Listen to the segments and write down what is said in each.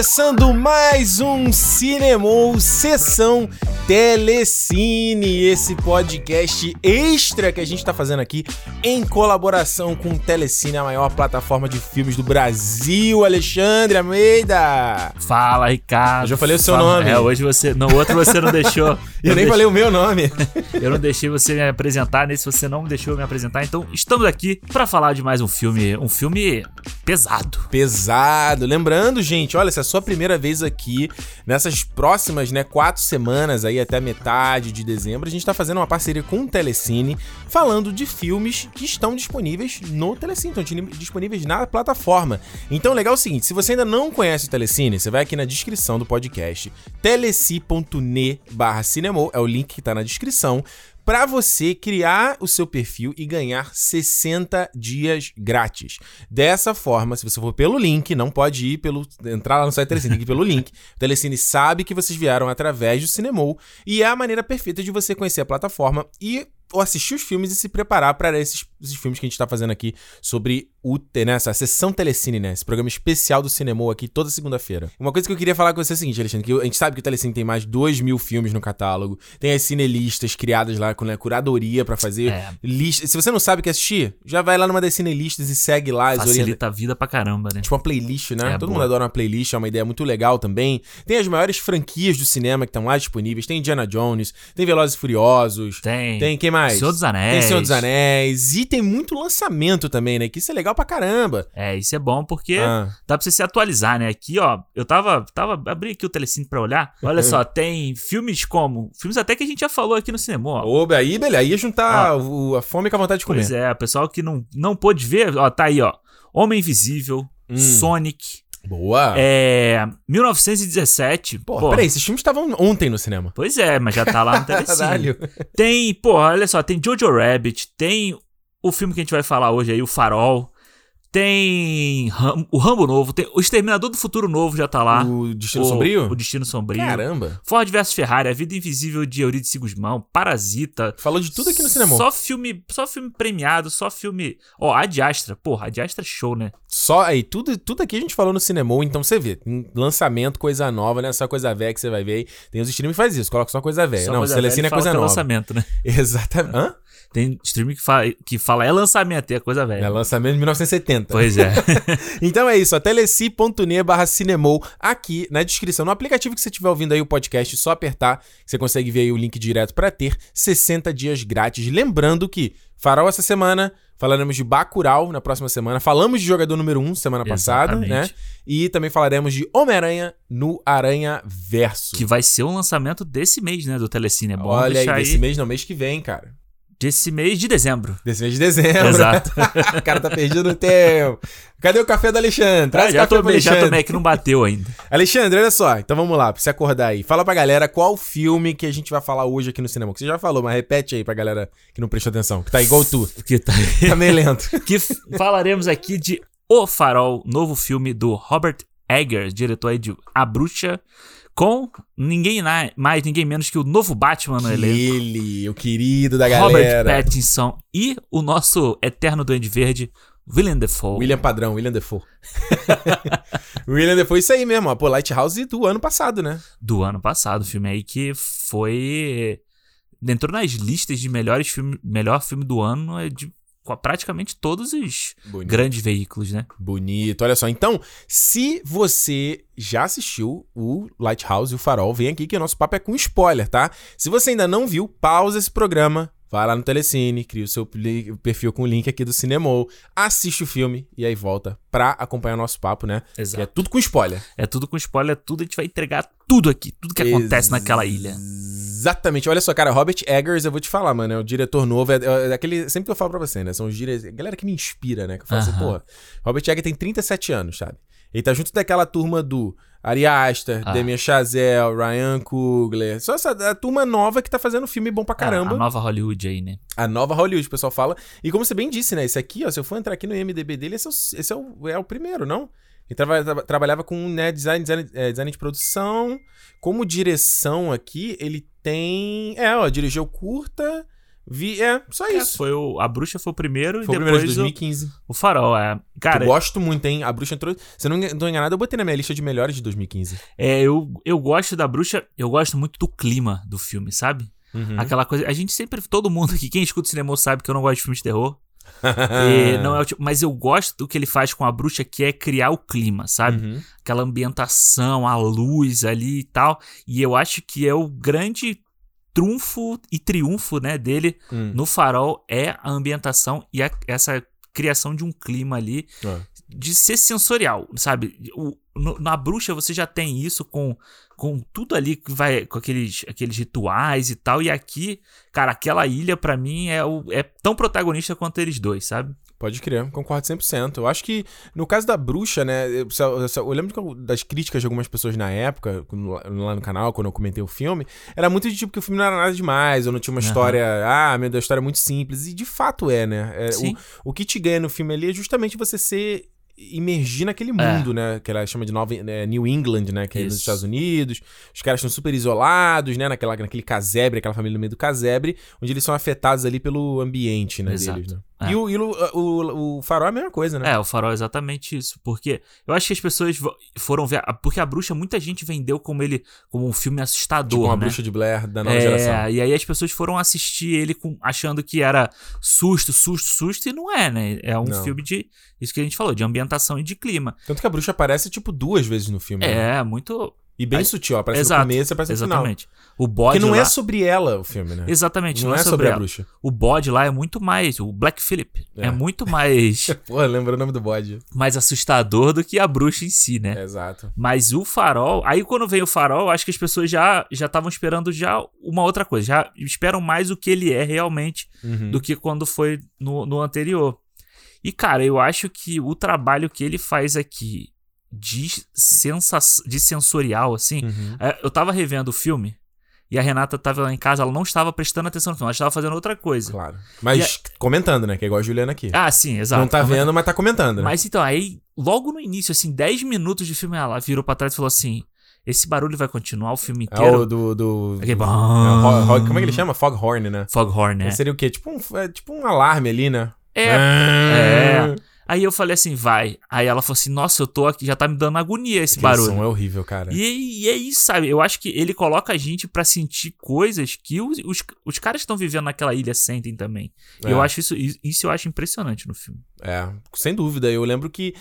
Começando mais um Cinemou Sessão Telecine, esse podcast extra que a gente tá fazendo aqui em colaboração com o Telecine, a maior plataforma de filmes do Brasil. Alexandre Almeida! Fala, Ricardo. Eu já falei o seu Fala. nome. É, hoje você. No outro você não deixou. E eu nem falei o meu nome. Eu não deixei você me apresentar, nesse você não me deixou me apresentar. Então, estamos aqui pra falar de mais um filme. Um filme pesado. Pesado. Lembrando, gente, olha, se é a sua primeira vez aqui, nessas próximas, né, quatro semanas aí até metade de dezembro, a gente tá fazendo uma parceria com o Telecine, falando de filmes que estão disponíveis no Telecine, estão disponíveis na plataforma. Então, legal é o seguinte, se você ainda não conhece o Telecine, você vai aqui na descrição do podcast, teleci.ne barra é o link que tá na descrição, para você criar o seu perfil e ganhar 60 dias grátis. Dessa forma, se você for pelo link, não pode ir pelo entrar lá no site Telecine, tem que ir pelo link. O Telecine sabe que vocês vieram através do Cinemol e é a maneira perfeita de você conhecer a plataforma e ou assistir os filmes e se preparar para esses, esses filmes que a gente tá fazendo aqui sobre o, né, essa sessão Telecine, né? Esse programa especial do Cinemol aqui toda segunda-feira. Uma coisa que eu queria falar com você é o seguinte, Alexandre, que a gente sabe que o Telecine tem mais de 2 mil filmes no catálogo, tem as cinelistas criadas lá com né, curadoria para fazer É. lista. Se você não sabe o que assistir, já vai lá numa das cinelistas e segue lá. Facilita a vida pra caramba, né? Tipo uma playlist, né? É, Todo boa. mundo adora uma playlist, é uma ideia muito legal também. Tem as maiores franquias do cinema que estão lá disponíveis. Tem Indiana Jones, tem Velozes e Furiosos, Tem. tem quem mais? Senhor dos Anéis. Tem Senhor dos Anéis. E tem muito lançamento também, né? Que isso é legal pra caramba. É, isso é bom porque Ah. dá pra você se atualizar, né? Aqui, ó, eu tava, tava abri aqui o Telecine pra olhar. Olha só, tem filmes como, filmes até que a gente já falou aqui no cinema, ó. Oba, aí, beleza. Aí ia juntar o- a fome com a vontade de comer. Pois é, pessoal que não, não pôde ver, ó, tá aí, ó. Homem Invisível, Hum. Sonic, Boa. é, 1917. Pô, pô, peraí, esses filmes estavam ontem no cinema. Pois é, mas já tá lá no Telecine. Caralho. Tem, pô, olha só, tem Jojo Rabbit, tem o filme que a gente vai falar hoje aí, o Farol. Tem Ram- o Rambo novo, tem o Exterminador do Futuro novo já tá lá. O Destino o, Sombrio? O Destino Sombrio. Caramba. Ford vs Ferrari, A Vida Invisível de Eurídice Guzmão, Parasita. Falou de tudo aqui no cinema. Só filme, só filme premiado, só filme. Ó, a Diastra, porra, a Diastra é show, né? Só aí, tudo, tudo aqui a gente falou no cinema, então você vê, lançamento, coisa nova, não é só coisa velha que você vai ver. aí. Tem os streams que faz isso, coloca só coisa velha. Só não, coisa Telecine velha é coisa nova. lançamento, né? Exatamente. Hã? Tem streaming que fala, que fala é lançamento, é coisa velha. É lançamento de 1970. Pois é. Então é isso, teleci.ne barra cinemou aqui na descrição. No aplicativo que você estiver ouvindo aí o podcast, é só apertar, você consegue ver aí o link direto para ter 60 dias grátis. Lembrando que Farol essa semana, falaremos de Bacurau na próxima semana, falamos de Jogador Número 1 semana passada, né? Exatamente. E também falaremos de Homem-Aranha no Aranha Verso. que vai ser o lançamento desse mês, né? Do Telecine. É bom Olha aí, deixar desse mês não, mês que vem, cara. Desse mês de dezembro. Desse mês de dezembro. Exato. o cara tá perdido no tempo. Cadê o café do Alexandre? Traz Ah, o já café tomei, já Alexandre. tomei, que não bateu ainda. Alexandre, olha só. Então vamos lá, pra você acordar aí. Fala pra galera qual filme que a gente vai falar hoje aqui no cinema. Que você já falou, mas repete aí pra galera que não prestou atenção. Que tá igual tu. Que, tá... Tá meio lento. que falaremos aqui de O Farol, novo filme do Robert Eggers, diretor aí de A Bruxa, com ninguém mais, ninguém menos que o novo Batman no elenco. Ele, o querido da Robert galera. Pattinson e o nosso eterno Duende Verde, Willem Dafoe. William Padrão, William Defoe. William Defoe, isso aí mesmo, ó. Pô, Lighthouse do ano passado, né? do ano passado, filme aí que foi entrou nas listas de melhores filme, melhor filme do ano é de praticamente todos os Bonito. grandes veículos, né? Bonito, olha só. Então, se você já assistiu o Lighthouse e o Farol, vem aqui que o nosso papo é com spoiler, tá? Se você ainda não viu, pausa esse programa, vai lá no Telecine, cria o seu perfil com o link aqui do Cinemol, assiste o filme e aí volta pra acompanhar o nosso papo, né? Que é Exato. tudo com spoiler. É tudo com spoiler, tudo a gente vai entregar tudo aqui, tudo que acontece naquela ilha. Exatamente. Olha só, cara, Robert Eggers, eu vou te falar, mano, é o diretor novo, é, é aquele, sempre que eu falo pra você, né, são os dire... a galera que me inspira, né, que eu falo assim, Aham. porra, Robert Eggers tem 37 anos, sabe? Ele tá junto daquela turma do Ari Aster, Ah. Damien Chazelle, Ryan Coogler, só essa a turma nova que tá fazendo filme bom pra caramba. A, a nova Hollywood aí, né? A nova Hollywood, o pessoal fala. E como você bem disse, né? Esse aqui, ó, se eu for entrar aqui no IMDB dele, esse é o, esse é o, é o primeiro, não? Ele traba- traba- trabalhava com né, design, design, é, design de produção. Como direção aqui, ele tem. É, ó, dirigiu curta, Vi, é, só É, isso. foi o, a bruxa foi o primeiro Foi e o primeiro de depois 2015. o, o farol. É. Cara, eu gosto muito, hein? A bruxa entrou. Se eu não tô enganado, eu botei na minha lista de melhores de 2015. é, eu, eu gosto da bruxa, eu gosto muito do clima do filme, sabe? Uhum. Aquela coisa. A gente sempre, todo mundo aqui, quem escuta cinema sabe que eu não gosto de filme de terror. E não é o tipo, mas eu gosto do que ele faz com a bruxa, que é criar o clima, sabe? Uhum. Aquela ambientação, a luz ali e tal. E eu acho que é o grande trunfo e triunfo, né, dele Hum. no farol é a ambientação e a- essa criação de um clima ali É. de ser sensorial, sabe? O- no- na bruxa você já tem isso com, com tudo ali que vai com aqueles, aqueles rituais e tal. E aqui, cara, aquela ilha pra mim é, o, é tão protagonista quanto eles dois, sabe? Pode crer, concordo 100%. Eu acho que no caso da bruxa, né? Eu, eu eu lembro eu- das críticas de algumas pessoas na época, lá no canal, quando eu comentei o filme, era muito de tipo que o filme não era nada demais, ou não tinha uma Aham. história. Ah, meu Deus, a história é muito simples. E de fato é, né? É, Sim. o, o que te ganha no filme ali é justamente você ser. Imergir naquele mundo, né? Que ela chama de Nova, é, New England, né? Que é nos Isso. Estados Unidos. Os caras estão super isolados, né? Naquela, naquele casebre, aquela família no meio do casebre, onde eles são afetados ali pelo ambiente, né? Exato. Deles, né? É. E, o, e o, o, o farol é a mesma coisa, né? É, o farol é exatamente isso. Porque eu acho que as pessoas foram ver. Porque a bruxa, muita gente vendeu como ele como um filme assustador. Tipo uma né? bruxa de Blair da nova é, geração. e aí as pessoas foram assistir ele com- achando que era susto, susto, susto, e não é, né? É um Não. filme de. Isso que a gente falou, de ambientação e de clima. Tanto que a bruxa aparece, tipo, duas vezes no filme. né? É, muito. E bem Aí- sutil, ó, aparece Exato, no começo e aparece no final. Exatamente. O bode Porque não lá. é sobre ela o filme, né? Exatamente, Não, é sobre, a bruxa. O bode lá é muito mais. O Black Phillip é, É. muito mais, Pô, lembra o nome do bode. mais assustador do que a bruxa em si, né? Exato. Mas o farol, aí quando vem o farol, acho que as pessoas já já estavam esperando já uma outra coisa, já esperam mais o que ele é realmente Uhum. do que quando foi no, no anterior. E cara, eu acho que o trabalho que ele faz aqui de sensa de sensorial assim, Uhum. é, eu tava revendo o filme e a Renata tava lá em casa, ela não estava prestando atenção no filme, ela estava fazendo outra coisa. Claro. Mas comentando, né? Que é igual a Juliana aqui. Ah, sim, exato. não tá vendo, mas tá comentando, né? Mas então, aí, logo no início, assim, 10 minutos de filme, ela virou pra trás e falou assim: esse barulho vai continuar o filme É inteiro. o do. do é, bom. ro- ro- como é que ele chama? Foghorn, né? Foghorn, né? Seria o quê? Tipo um, é tipo um alarme ali, né? É, Ah, Aí eu falei assim, vai. Aí ela falou assim, nossa, eu tô aqui, já tá me dando agonia esse Aquele barulho. som é horrível, cara. E, e é isso, sabe? Eu acho que ele coloca a gente pra sentir coisas que os, os, os caras que estão vivendo naquela ilha sentem também. E É. Eu acho isso, isso eu acho impressionante no filme. É, sem dúvida. Eu lembro que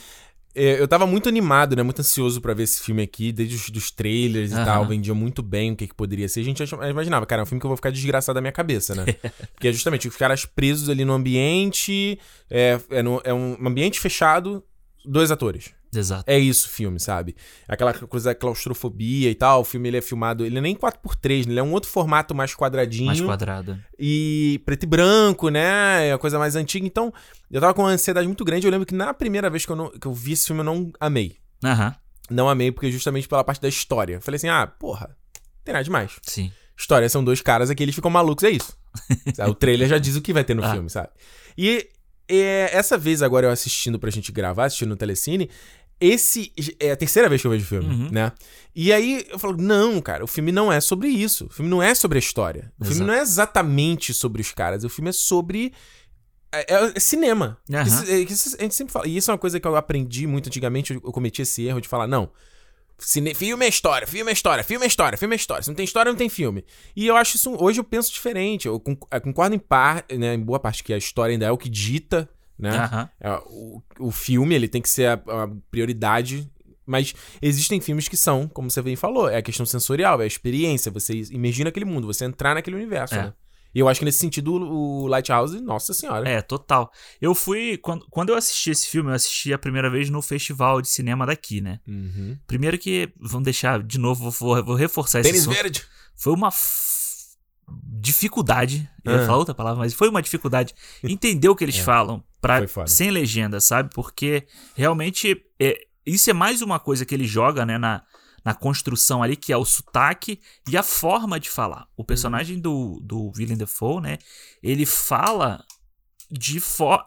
eu tava muito animado, né? Muito ansioso pra ver esse filme aqui, desde os dos trailers e Aham. tal. Vendia muito bem o que, que poderia ser. A gente imaginava, cara, é um filme que eu vou ficar desgraçado da minha cabeça, né? Porque é justamente os caras presos ali no ambiente. É, é, no- é um ambiente fechado, dois atores. Exato. É isso o filme, sabe? Aquela coisa da claustrofobia e tal. O filme ele é filmado. Ele é nem 4x3, né? Ele é um outro formato mais quadradinho. Mais quadrada. E preto e branco, né? É a coisa mais antiga. Então, eu tava com uma ansiedade muito grande. Eu lembro que na primeira vez que eu, não- que eu vi esse filme, eu não amei. Aham, Não amei, porque justamente pela parte da história. Eu falei assim, ah, porra, tem nada demais. sim. História são dois caras aqui, eles ficam malucos, é isso. O trailer já diz o que vai ter no Ah. filme, sabe? E é, essa vez agora eu assistindo pra gente gravar, assistindo no Telecine, esse é a terceira vez que eu vejo o filme, Uhum. né? E aí eu falo, não, cara, o filme não é sobre isso. O filme não é sobre a história. O filme Exato. não é exatamente sobre os caras. O filme é sobre. É, é- é cinema. Aham. Isso- é- isso a gente sempre fala. E isso é uma coisa que eu aprendi muito antigamente. Eu eu cometi esse erro de falar, não. Cine... Filme é história, filme é história, filme é história, filme é história. Se não tem história, não tem filme. E eu acho isso. Hoje eu penso diferente. Eu con- eu concordo em, par, né, em boa parte que a história ainda é o que dita, né? É, o, o filme, ele tem que ser a, a prioridade. Mas existem filmes que são, como você bem falou, é a questão sensorial, é a experiência, você imergir naquele mundo, você entrar naquele universo, É. né? E eu acho que nesse sentido o Lighthouse, nossa senhora. É, total. Eu fui. Quando, quando eu assisti esse filme, eu assisti a primeira vez no festival de cinema daqui, né? Uhum. Primeiro que, vamos deixar de novo, vou, vou reforçar esse Tênis verde. Foi uma f- dificuldade, eu ia Ah. falar outra palavra, mas foi uma dificuldade entender o que eles falam pra, É. Foi foda. sem legenda, sabe? Porque realmente é, isso é mais uma coisa que ele joga, né, na, na construção ali, que é o sotaque e a forma de falar. O personagem do, do Willem Dafoe, né, ele fala de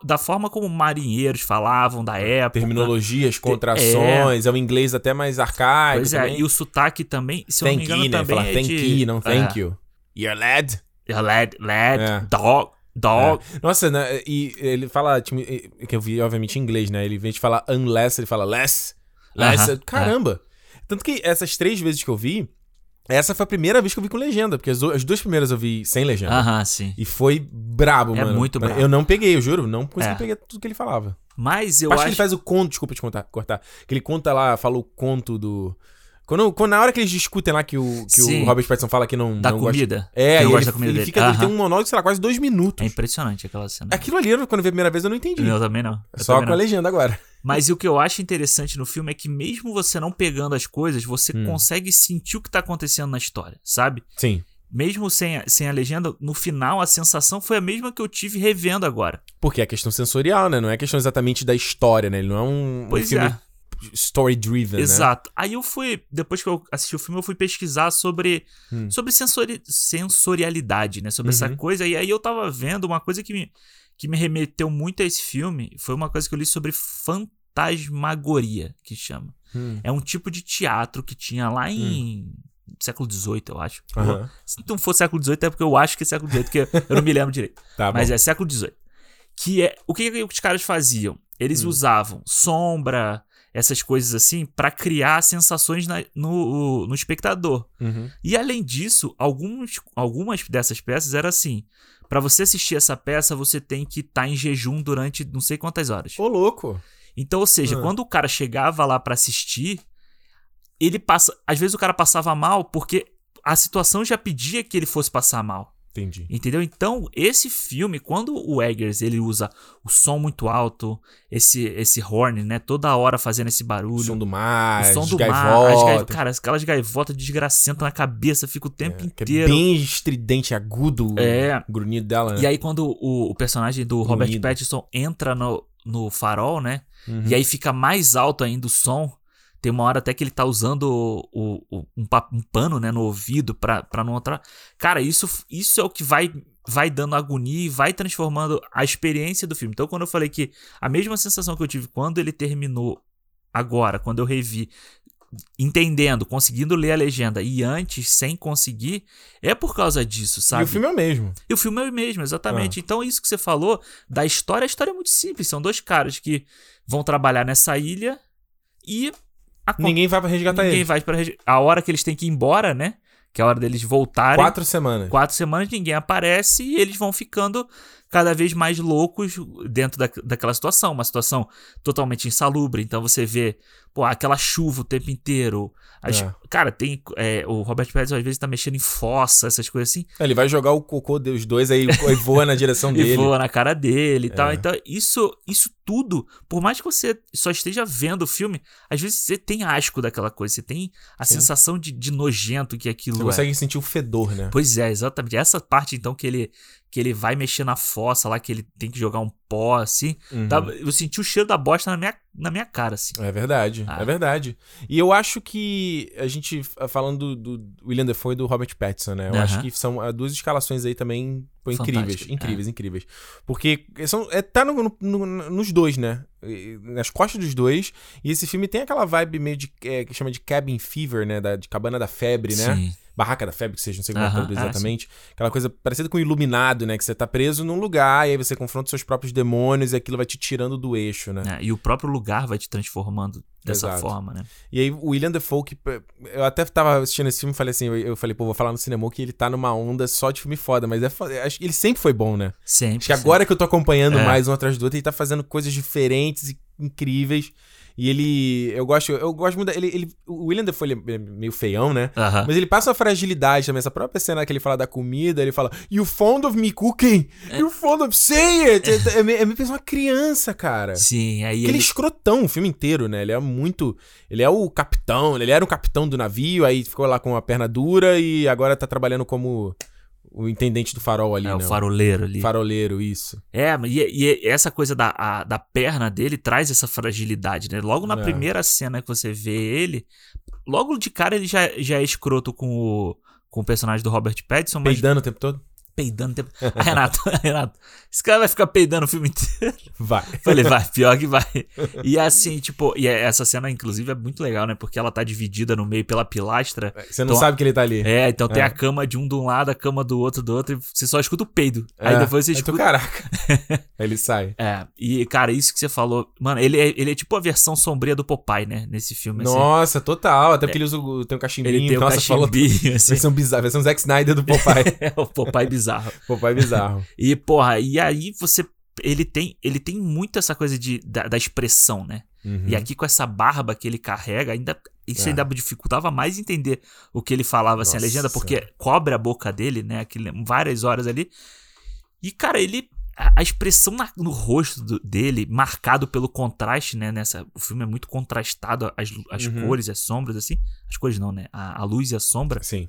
da forma como marinheiros falavam da época. Terminologias, contrações, é. um inglês até mais arcaico. Pois é, também. e o sotaque também, se eu não me thank engano, you, né? Falar é thank de... you, não thank É. you. Your lad. Lad, lad, É. dog, dog. É. Nossa, né, e ele fala, tipo, que eu vi, obviamente, em inglês, né? Ele, em vez de falar unless, ele fala less. Less. Aham, Caramba! Tanto que essas três vezes que eu vi, essa foi a primeira vez que eu vi com legenda, porque as, as duas primeiras eu vi sem legenda. Aham, sim. E foi brabo, É mano. muito brabo. Eu não peguei, eu juro, não consegui É. pegar tudo que ele falava. Mas eu acho. que ele faz o conto, desculpa te contar, cortar. Que ele conta lá, fala o conto do. Quando, quando na hora que eles discutem lá que o, que Sim. o Robert Pattinson fala que não. Da não comida. Gosta, é, Que não ele, gosta da comida ele dele. fica, ele tem um monólogo, sei lá, quase dois minutos. É impressionante aquela cena. Aquilo ali, quando eu vi a primeira vez, eu não entendi. Eu também não. Eu Só também com a não. legenda agora. Mas o que eu acho interessante no filme é que mesmo você não pegando as coisas, você Hum. consegue sentir o que tá acontecendo na história, sabe? Sim. Mesmo sem a, sem a legenda, no final a sensação foi a mesma que eu tive revendo agora. Porque é questão sensorial, né? Não é questão exatamente da história, né? Ele não é um, um Pois filme é. Story-driven, né? Exato. Aí eu fui, depois que eu assisti o filme, eu fui pesquisar sobre, Hum. sobre sensori- sensorialidade, né? Sobre essa Uhum. coisa. E aí eu tava vendo uma coisa que me, que me remeteu muito a esse filme. Foi uma coisa que eu li sobre fantasmagoria, que chama. Hum. É um tipo de teatro que tinha lá em século XVIII, eu acho. Aham. Se não for século XVIII, é porque eu acho que é século XVIII, porque eu não me lembro direito. Tá Mas é século XVIII. Que é. O que, que os caras faziam? Eles Hum. usavam sombra, essas coisas assim, pra criar sensações na- no, no espectador. Uhum. E além disso, alguns, algumas dessas peças era assim. Pra você assistir essa peça, você tem que estar em jejum durante não sei quantas horas. Ô, louco. Então, ou seja, Ah. quando o cara chegava lá pra assistir, ele passa. Às vezes o cara passava mal porque a situação já pedia que ele fosse passar mal. Entendi. Entendeu? Então, esse filme, quando o Eggers ele usa o som muito alto, esse esse horn, né, toda hora fazendo esse O barulho, som do mar, o som do mar, as cara, aquelas gaivotas desgracentas na cabeça, fica o tempo É, é inteiro. bem estridente, agudo É. o grunhido dela, né? E aí quando o, o personagem do Robert. Pattinson entra no, no farol, né, Uhum. e aí fica mais alto ainda o som. Tem uma hora até que ele tá usando o, o- um, um pano, né, no ouvido pra, pra não entrar. Cara, isso, isso é o que vai, vai dando agonia e vai transformando a experiência do filme. Então, quando eu falei que a mesma sensação que eu tive quando ele terminou agora, quando eu revi, entendendo, conseguindo ler a legenda e antes sem conseguir, é por causa disso, sabe? E o filme é o mesmo. E o filme é o mesmo, exatamente. Então, isso que você falou da história, a história é muito simples. São dois caras que vão trabalhar nessa ilha e a Ninguém vai pra resgatar ninguém ele. vai para a hora que eles têm que ir embora, né? Que é a hora deles voltarem. Quatro semanas. Quatro semanas, ninguém aparece e eles vão ficando cada vez mais loucos dentro da, daquela situação. Uma situação totalmente insalubre. Então você vê, pô, aquela chuva o tempo inteiro. As- É. Cara, tem. é, o Robert Pattinson às vezes tá mexendo em fossa, essas coisas assim. Ele vai jogar o cocô dos dois aí e voa na direção E dele. voa na cara dele e tal. É. Então, isso, isso tudo, por mais que você só esteja vendo o filme, às vezes você tem asco daquela coisa, você tem a Sim. sensação de, de nojento que aquilo Você é. consegue sentir o fedor, né? Pois é, exatamente. Essa parte, então, que ele, que ele vai mexer na fossa lá, que ele tem que jogar um pó, assim. Uhum. dá- eu senti o cheiro da bosta na minha, na minha cara, assim. É verdade, Ah. é verdade. E eu acho que a gente, f- falando do, William Defoe e do Robert Pattinson, né? Eu Aham. acho que são ah, duas escalações aí também pô, incríveis. Fantásticas, Incríveis, incríveis. Porque são, é, tá no- no- no- nos dois, né? Nas costas dos dois. E esse filme tem aquela vibe meio de. é, que chama de cabin fever, né? Da, de cabana da febre, né? Sim. Barraca da Febre, que seja, não sei como é que Aham, traduz é, exatamente. Aquela coisa parecida com o Iluminado, né? Que você tá preso num lugar e aí você confronta seus próprios demônios e aquilo vai te tirando do eixo, né? É, e o próprio lugar vai te transformando dessa Exato. forma, né? E aí o William Defoe, que eu até tava assistindo esse filme e falei assim, eu, eu falei, pô, vou falar no cinema que ele tá numa onda só de filme foda, mas é foda, acho que ele sempre foi bom, né? Sempre. Acho que agora que eu tô acompanhando É. mais um atrás do outro, ele tá fazendo coisas diferentes e incríveis. E ele. Eu gosto. Eu gosto muito. da- ele, ele, o William Defoe ele é meio feião, né? Aham. Mas ele passa uma fragilidade também. Essa própria cena que ele fala da comida, ele fala, You fond of me cooking? You fond of say it? É, é, meio- é meio que uma criança, cara. Sim, aí Aquele ele. escrotão o filme inteiro, né? Ele é muito. Ele é o capitão, ele era o capitão do navio, aí ficou lá com a perna dura e agora tá trabalhando como o intendente do farol ali, É, né? o faroleiro ali. Faroleiro, isso. É, e, e essa coisa da, a- da perna dele traz essa fragilidade, né? Logo na É. primeira cena que você vê ele, logo de cara ele já, já é escroto com o, com o personagem do Robert Pattinson, mas Peidando o tempo todo? Peidando o tempo. Ah, Renato, Renato, esse cara vai ficar peidando o filme inteiro. Vai. Falei, vai, pior que vai. E assim, tipo, e essa cena, inclusive, é muito legal, né? Porque ela tá dividida no meio pela pilastra. Você não Então, sabe que ele tá ali. É, então tem É. a cama de um de um lado, a cama do outro do outro, e você só escuta o peido. É. Aí depois você Aí tu, escuta. caraca. Aí ele sai. É, e cara, isso que você falou, mano, ele é, ele é tipo a versão sombria do Popeye, né? Nesse filme, assim. Nossa, total. Até porque ele usa o, tem um cachimbinho. Ele tem o Nossa, falou cachimbinho, assim. Versão bizarra, versão Zack Snyder do Popeye. É o Popeye bizarro. Popeye bizarro. E, porra, e aí você. Ele tem, ele tem muito essa coisa de, da, da expressão, né? Uhum. E aqui com essa barba que ele carrega, ainda. Isso É. ainda dificultava mais entender o que ele falava, assim, a Nossa legenda, porque cobre a boca dele, né? Aquele, várias horas ali. E, cara, ele. A, a expressão na- no rosto do- dele, marcado pelo contraste, né? Nessa, o filme é muito contrastado, as, as Uhum. cores, as sombras, assim. As cores não, né? A, a luz e a sombra. Sim.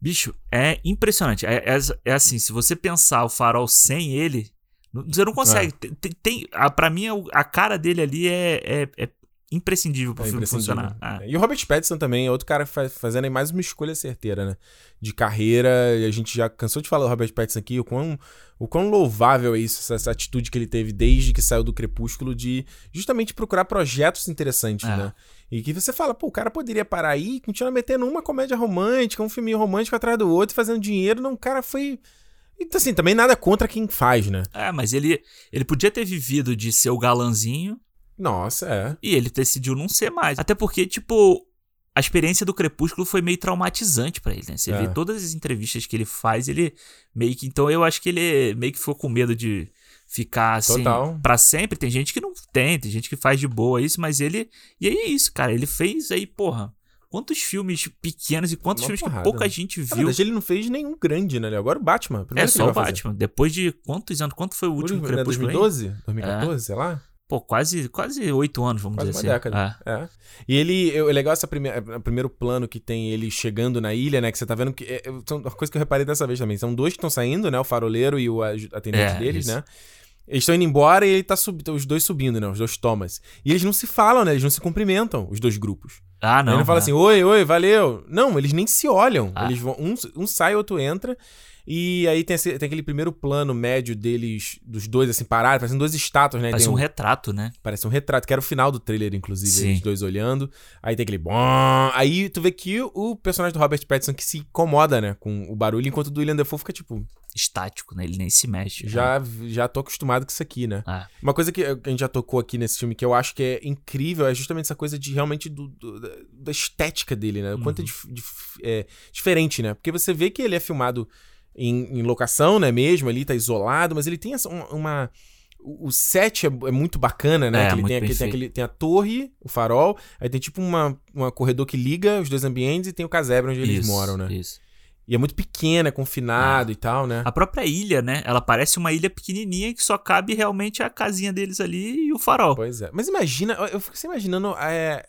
Bicho, é impressionante. É, é, é assim, se você pensar o farol sem ele, você não consegue. Tem, tem, tem- a, pra mim, a, a cara dele ali é, é, é imprescindível pro É filme imprescindível. funcionar. Ah, E o Robert Pattinson também é outro cara fa- fazendo aí mais uma escolha certeira, né? De carreira. E a gente já cansou de falar do Robert Pattinson aqui, o quão, o quão louvável é isso, essa, essa atitude que ele teve desde que saiu do Crepúsculo de justamente procurar projetos interessantes, É. né? E que você fala, pô, o cara poderia parar aí e continuar metendo uma comédia romântica, um filminho romântico atrás do outro, fazendo dinheiro. Não, o cara foi. Então, assim, também nada contra quem faz, né? É, mas ele, ele podia ter vivido de ser o galanzinho Nossa, é. e ele decidiu não ser mais. Até porque, tipo, a experiência do Crepúsculo foi meio traumatizante pra ele, né? Você É. vê todas as entrevistas que ele faz, ele meio que. Então eu acho que ele meio que ficou com medo de ficar assim pra sempre. Tem gente que não tem, tem gente que faz de boa isso, mas ele. E aí é isso, cara. Ele fez aí, porra. Quantos filmes pequenos e quantos Uma filmes porrada. que pouca gente Na viu. verdade, ele não fez nenhum grande, né? Agora o Batman. É só o vai fazer. Batman. Depois de quantos anos? Quanto foi o último Né, Crepúsculo? hein? 2012? 2014, sei lá? Pô, quase quase oito anos, vamos Quase dizer uma assim. década. É. É. E ele, é legal esse primeiro plano que tem ele chegando na ilha, né? Que você tá vendo que. É, é, são uma coisa que eu reparei dessa vez também. São dois que estão saindo, né? O faroleiro e o atendente É, deles, isso. né? Eles estão indo embora e ele tá subindo, os dois subindo, né? Os dois Thomas. E eles não se falam, né? Eles não se cumprimentam, os dois grupos. Ah, Não, ele não fala é. assim, oi, oi, valeu. Não, eles nem se olham. Ah. Eles vão, um, um sai, outro entra. E aí tem, esse- tem aquele primeiro plano médio deles, dos dois, assim, parados, parecendo duas estátuas, né? Parece Tem um retrato, né? Parece um retrato, que era o final do trailer, inclusive, Sim. eles dois olhando. Aí tem aquele bom. Aí tu vê que o personagem do Robert Pattinson que se incomoda, né, com o barulho, enquanto o do William Dafoe fica tipo, Estático, né? Ele nem se mexe. já, já tô acostumado com isso aqui, né? Ah. Uma coisa que a gente já tocou aqui nesse filme que eu acho que é incrível é justamente essa coisa de realmente do, do- da- estética dele, né? O quanto é, Uhum. dif- dif- é diferente, né? Porque você vê que ele é filmado em, em locação, né? Mesmo ali, tá isolado, mas ele tem essa, uma. uma- o set é, é muito bacana, né? É, ele muito tem, aquele, tem, aquele- tem a torre, o farol, aí tem tipo uma, uma corredor que liga os dois ambientes e tem o casebre onde eles Isso, moram, né? Isso. E é muito pequeno, é confinado e tal, né? A própria ilha, né? Ela parece uma ilha pequenininha que só cabe realmente a casinha deles ali e o farol. Pois é. Mas imagina, eu- fico assim imaginando é,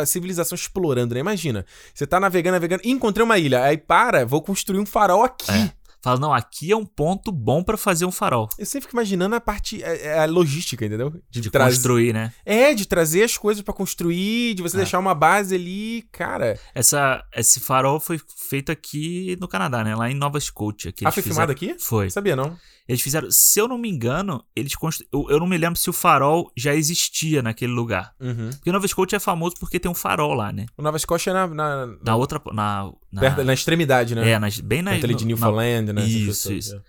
a civilização explorando, né? Imagina, você tá navegando, navegando, encontrei uma ilha, aí para, vou construir um farol aqui. É. Fala, não, aqui é um ponto bom pra fazer um farol. Eu sempre fico imaginando a parte, é, é a logística, entendeu? De trazer- construir, né? É, de trazer as coisas pra construir, de você É. deixar uma base ali, cara. Essa, esse farol foi feito aqui no Canadá, né? Lá em Nova Scotia. Que Ah, foi fizeram- filmado aqui? Foi. Sabia, não. Eles fizeram, se eu não me engano, eles constru... eu, eu não me lembro se o farol já existia naquele lugar. Uhum. Porque Nova Scotia é famoso porque tem um farol lá, né? O Nova Escócia é na, na, Na outra. Na, na, perto- na extremidade, né? É, nas, bem na. Perto ali de no- na- Newfoundland, né? Isso, isso. é.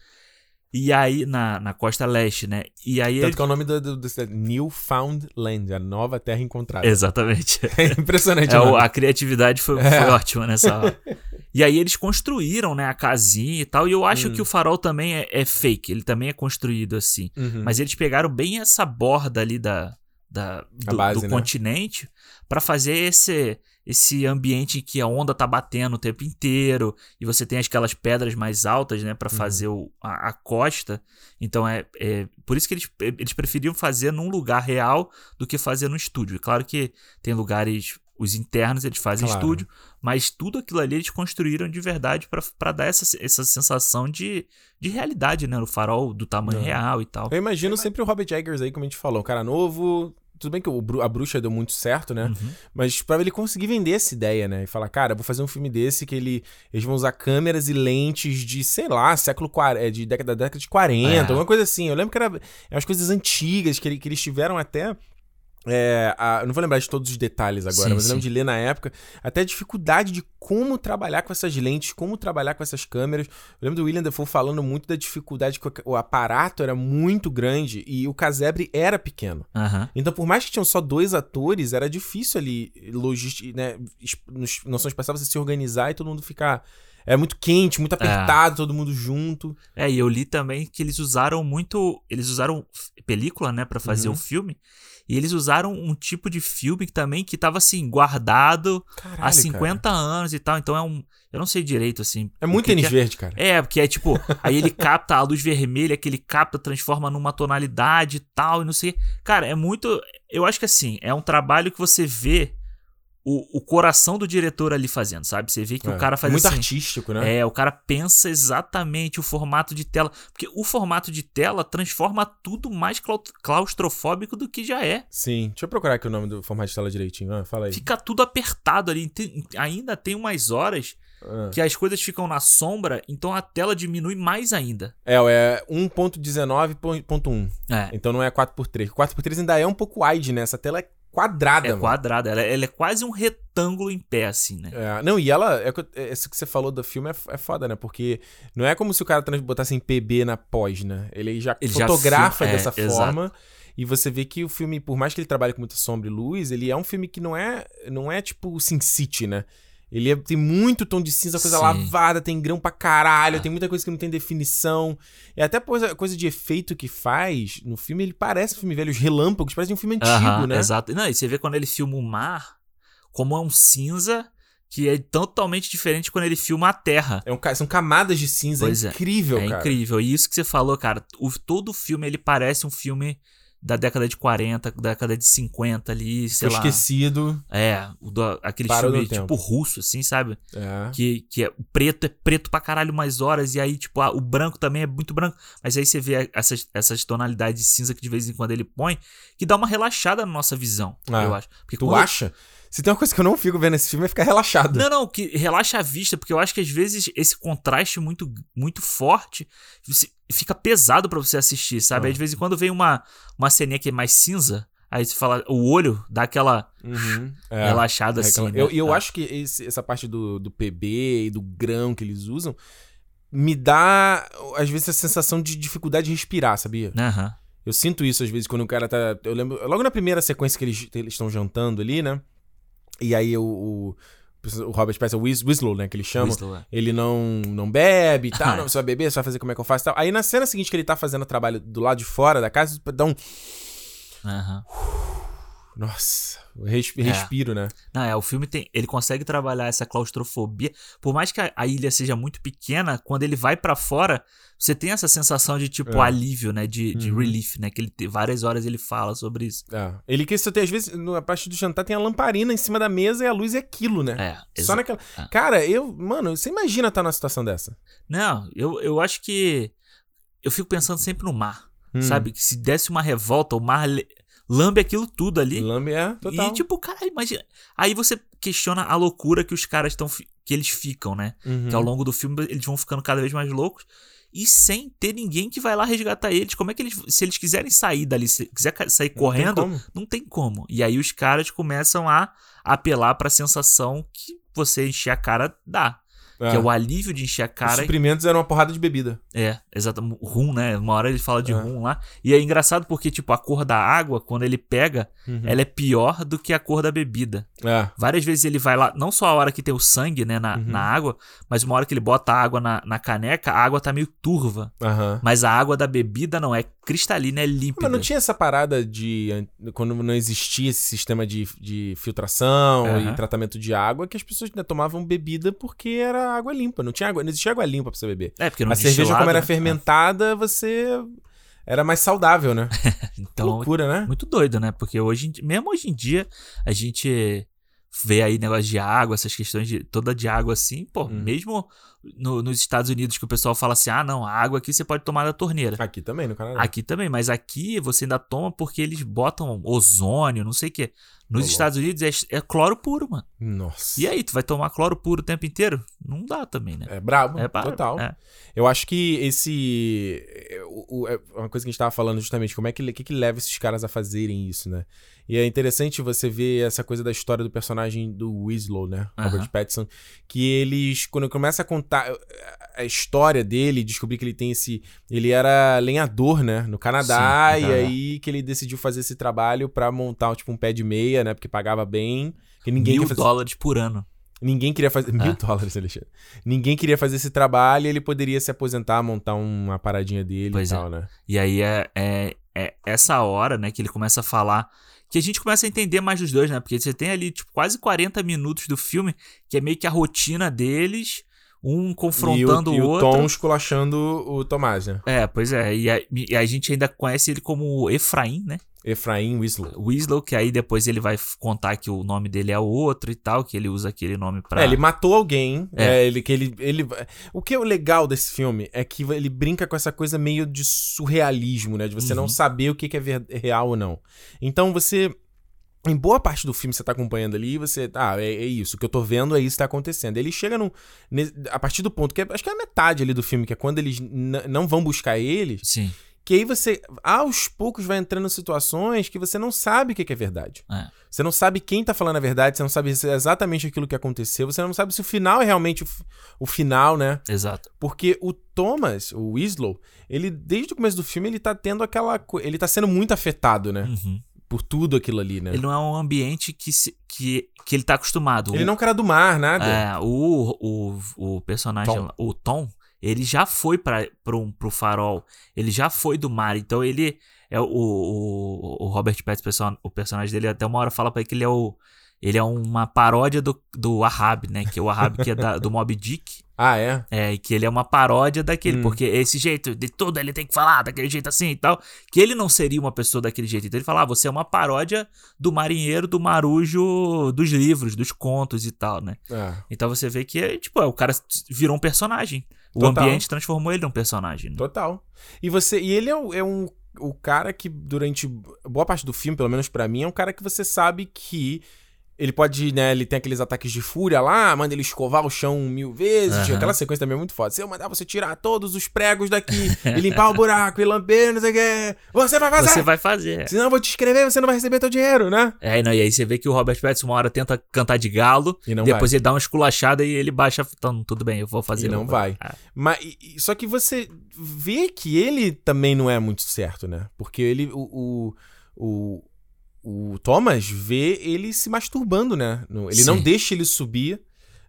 E aí, na, na costa leste, né? E aí. Tanto ele- que é o nome do, do, do Newfoundland, a nova terra encontrada. Exatamente. É impressionante. É, o nome. a criatividade foi, É. foi ótima nessa hora. E aí eles construíram, né, a casinha e tal. E eu acho Hum. que o farol também é, é fake. Ele também é construído assim. Uhum. Mas eles pegaram bem essa borda ali da, da, do, base, do né? continente pra fazer esse, esse ambiente em que a onda tá batendo o tempo inteiro e você tem aquelas pedras mais altas, né, Pra Uhum. fazer o, a, a costa. Então é, é por isso que eles, eles preferiam fazer num lugar real do que fazer no estúdio. Claro que tem lugares os internos eles fazem Claro. estúdio, mas tudo aquilo ali eles construíram de verdade pra- pra dar essa, essa sensação de, de realidade, né? O farol do tamanho É. real e tal. Eu imagino sempre o Robert Eggers aí, como a gente falou, um cara novo, Tudo bem que o a bruxa deu muito certo, né? Uhum. Mas pra ele conseguir vender essa ideia, né? E falar, cara, vou fazer um filme desse que ele, eles vão usar câmeras e lentes de, sei lá, século 40, de década, da década de 40, É. alguma coisa assim. Eu lembro que era umas coisas antigas que, ele- que eles tiveram até. É, a- eu não vou lembrar de todos os detalhes agora, Sim, mas eu lembro sim. de ler na época até a dificuldade de como trabalhar com essas lentes, como trabalhar com essas câmeras. Eu lembro do William Dafoe falando muito da dificuldade que o, aparato era muito grande e o casebre era pequeno. Então, por mais que tinham só dois atores, era difícil ali, logística, né? Noção espacial, você se organizar e todo mundo ficar. É muito quente, muito apertado, todo mundo junto. É, e eu li também que eles usaram muito. Eles usaram película, né, pra fazer Uhum. o filme. E eles usaram um tipo de filme que também que tava assim, guardado Caralho, há 50 anos e tal. Então é um. Eu não sei direito, assim. É muito tênis é. verde, cara. É, porque é tipo, aí ele capta a luz vermelha, que ele capta, transforma numa tonalidade e tal, e não sei. Cara, é muito. Eu acho que assim, é um trabalho que você vê o, o coração do diretor ali fazendo, sabe? Você vê que É, o cara faz muito assim. artístico, né? É, o cara pensa exatamente o formato de tela. Porque o formato de tela transforma tudo mais clau- claustrofóbico do que já é. Sim. Deixa eu procurar aqui o nome do formato de tela direitinho. Ah, fala aí. Fica tudo apertado ali. Tem- ainda tem umas horas Ah. que as coisas ficam na sombra, então a tela diminui mais ainda. É, é 1.19.1. É. Então não é 4x3. 4x3 ainda é um pouco wide, né? Essa tela é quadrada, É mano. quadrada, ela, ela é quase um retângulo em pé, assim, né? É, não, e ela, é, é, isso que você falou do filme é, é foda, né? Porque não é como se o cara botasse em PB na pós, né? Ele já Ele já fotografa filma- é, dessa exato. forma. E você vê que o filme, por mais que ele trabalhe com muita sombra e luz, ele é um filme que não é, não é tipo Sin City, né? Ele é- tem muito tom de cinza, coisa Sim. lavada, tem grão pra caralho, É. tem muita coisa que não tem definição. E até coisa, coisa de efeito que faz no filme, ele parece um filme velho, os relâmpagos, parece um filme antigo, Aham, né? Exato. Não, e você vê quando ele filma o mar, como é um cinza que é totalmente diferente quando ele filma a terra. É um são camadas de cinza, Pois é. incrível, é cara. incrível. E isso que você falou, cara, o, todo o filme ele parece um filme da década de 40, da década de 50 ali, sei Foi lá. esquecido. É, o do- aquele Parou filme tipo russo, assim, sabe? É. Que, que é, o preto é preto pra caralho mais horas, e aí, tipo, ah, o branco também é muito branco. Mas aí você vê essas, essas tonalidades de cinza que de vez em quando ele põe, que dá uma relaxada na nossa visão, Ah, eu acho. Porque Tu acha? Se tem uma coisa que eu não fico vendo nesse filme é ficar relaxado. Não, não, que relaxa a vista, porque eu acho que às vezes esse contraste muito, muito forte você- fica pesado pra você assistir, sabe? Ah. Aí de vez em quando vem uma, uma ceninha que é mais cinza, aí você fala, o olho dá aquela Uhum, é. relaxada assim. Reclama- né? eu, eu É. acho que esse- essa parte do, do PB e do grão que eles usam me dá, às vezes, a sensação de dificuldade de respirar, sabia? Aham. Eu sinto isso às vezes quando o cara tá. Eu lembro. Logo na primeira sequência que eles eles estão jantando ali, né? E aí o, o, Robert Pattinson, o Whis- Winslow, né? Que eles chamam. Whistler, é. Ele não, não bebe e tal, não, você vai beber, você vai fazer como é que eu faço e tal. Aí na cena seguinte que ele tá fazendo o trabalho do lado de fora da casa, dá um. Aham. Nossa, É. respiro, né? Não, é, o filme tem. Ele consegue trabalhar essa claustrofobia. Por mais que a, a ilha seja muito pequena, quando ele vai pra fora, você tem essa sensação de, tipo, É. alívio, né? De, de Uhum. relief, né? Que ele tem- várias horas ele fala sobre isso. É. Ele que isso tem, às vezes, na parte do jantar tem a lamparina em cima da mesa e a luz é aquilo, né? É, Só naquela. é. Cara, eu. Mano, você imagina estar numa situação dessa. Não, eu, eu acho que. Eu fico pensando sempre no mar. Hum. Sabe? Que se desse uma revolta, o mar lambe aquilo tudo ali. Lambe é total. E, tipo, cara, imagina. Aí você questiona a loucura que os caras estão. Que eles ficam, né? Uhum. Que ao longo do filme eles vão ficando cada vez mais loucos. E sem ter ninguém que vai lá resgatar eles. Como é que eles. Se eles quiserem sair dali, se quiser sair Não tem correndo, como. não tem como. E aí os caras começam a apelar pra sensação que você encher a cara dá. É. Que é o alívio de encher a Os cara. suprimentos eram uma porrada de bebida. É, exato. Rum, né? Uma hora ele fala de É. rum lá. E é engraçado porque, tipo, a cor da água, quando ele pega, Uhum. ela é pior do que a cor da bebida. É. Várias vezes ele vai lá, não só a hora que tem o sangue, né, na, Uhum. na água, mas uma hora que ele bota a água na, na caneca, a água tá meio turva. Aham. Mas a água da bebida não, é cristalina, é límpida. Mas não tinha essa parada de. Quando não existia esse sistema de, de filtração Aham. e tratamento de água, que as pessoas né, tomavam bebida porque era água limpa. Não tinha água, não existia água limpa pra você beber. É, porque não a cerveja, como era né? fermentada, você. Era mais saudável, né? Que Então, loucura, né? muito doido, né? Porque hoje, mesmo hoje em dia, a gente vê aí negócio de água, essas questões de toda de água assim, pô, Hum. mesmo no- nos Estados Unidos que o pessoal fala assim: ah, não, a água aqui você pode tomar da torneira. Aqui também, no Canadá. Aqui também, mas aqui você ainda toma porque eles botam ozônio, não sei o quê. Nos Ô, louco. Estados Unidos é, é cloro puro, mano. Nossa. E aí, tu vai tomar cloro puro o tempo inteiro? Não dá também, né? É brabo, É para- total. é. Eu acho que esse. é, o- o- é uma coisa que a gente tava falando justamente, como é que, que, que leva esses caras a fazerem isso, né? E é interessante você ver essa coisa da história do personagem do Winslow, né? Robert Pattinson. Que eles, quando começa a contar a história dele, descobrir que ele tem esse. Ele era lenhador, né? No Canadá, Sim, e aí que ele decidiu fazer esse trabalho pra montar tipo, um pé de meia, né? Porque pagava bem. Que ninguém Mil fazer... dólares por ano. Ninguém queria fazer. Mil dólares, Alexandre. Ninguém queria fazer esse trabalho e ele poderia se aposentar, montar uma paradinha dele Pois e é. tal, né? E aí é, é, é essa hora, né, que ele começa a falar. Que a gente começa a entender mais dos dois, né? Porque você tem ali, tipo, quase 40 minutos do filme, que é meio que a rotina deles, um confrontando e o, o, e o outro. Tom esculachando o Tomás, né? É, pois é. E a, e a gente ainda conhece ele como Efraim, né? Efraim Winslow. Winslow, que aí depois ele vai contar que o nome dele é outro e tal, que ele usa aquele nome pra. É, ele matou alguém. É. É. ele, que ele, ele, o que é o legal desse filme é que ele brinca com essa coisa meio de surrealismo, né? De você Uhum. não saber o que é real ou não. Então você. Em boa parte do filme você tá acompanhando ali, você. Ah, é, é isso. O que eu tô vendo é isso que tá acontecendo. Ele chega no. ne- A partir do ponto que é, acho que é a metade ali do filme, que é quando eles não vão buscar eles. Sim. Que aí você, aos poucos, vai entrando em situações que você não sabe o que é verdade. É. Você não sabe quem tá falando a verdade, você não sabe é exatamente aquilo que aconteceu, você não sabe se o final é realmente o, o final, né? Exato. Porque o Thomas, o Winslow, ele, desde o começo do filme, ele tá tendo aquela. Ele tá sendo muito afetado, né? Uhum. Por tudo aquilo ali, né? Ele não é um ambiente que, se, que, que ele tá acostumado. Ele O- não é um cara do mar, nada. É, o, o, o personagem, Tom. lá, o Tom, ele já foi pra, pro, pro farol, ele já foi do mar, então ele é o, o, o Robert Pattinson, o personagem dele, até uma hora fala pra ele que ele é o ele é uma paródia do, do Ahab, né? Que é o Ahab que é da- do Mob Dick. Ah, é? É, e que ele é uma paródia daquele, Hum. porque esse jeito de tudo ele tem que falar daquele jeito assim e tal, que ele não seria uma pessoa daquele jeito. Então ele fala, ah, você é uma paródia do marinheiro, do marujo, dos livros, dos contos e tal, né? É. Então você vê que, é, tipo, é, o cara virou um personagem. O Total. ambiente transformou ele num personagem. né? Total. E você. E ele é, é um. O cara que, durante boa parte do filme, pelo menos pra mim, é um cara que você sabe que. Ele pode, né? Ele tem aqueles ataques de fúria lá, manda ele escovar o chão mil vezes. Aham. Aquela sequência também é muito foda. Se eu mandar você tirar todos os pregos daqui e limpar o buraco e lamber, não sei o que. Você vai fazer! Você vai fazer. Senão eu vou te escrever você não vai receber teu dinheiro, né? É, não, e aí você vê que o Robert Pattinson uma hora tenta cantar de galo, E depois ele dá uma esculachada e ele baixa, então tudo bem, eu vou fazer. E não vou- vai. Ah, Mas, só que você vê que ele também não é muito certo, né? Porque ele, o, o, o, o Thomas vê ele se masturbando, né? Ele não Sim. deixa ele subir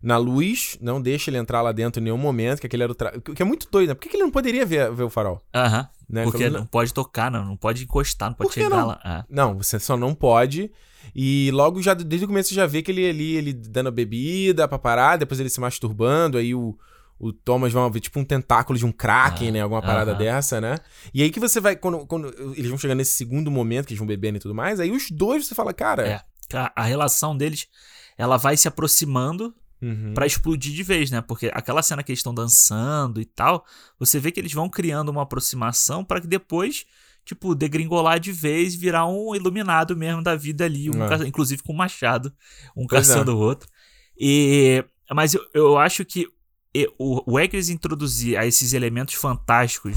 na luz, não deixa ele entrar lá dentro em nenhum momento, que aquele era o tra... que é muito doido, né? Por que, que ele não poderia ver, ver o farol? Aham. Né? Porque Falando, não pode tocar, não, não pode encostar, não pode chegar não? lá. Ah. Não, você só não pode. E logo já desde o começo você já vê que ele ali, ele dando a bebida pra parar, depois ele se masturbando, aí o, o Thomas vai ver tipo um tentáculo de um Kraken, Ah, né? Alguma parada aham. dessa, né? E aí que você vai, quando, quando eles vão chegar nesse segundo momento, que eles vão bebendo e tudo mais, aí os dois você fala, cara. É. A, relação deles, ela vai se aproximando uhum, pra explodir de vez, né? Porque aquela cena que eles estão dançando e tal, você vê que eles vão criando uma aproximação pra que depois, tipo, degringolar de vez, virar um iluminado mesmo da vida ali, um É. ca- inclusive com um machado, um Pois caçando o outro. E mas eu, eu acho que o, o Eggers introduzir a esses elementos fantásticos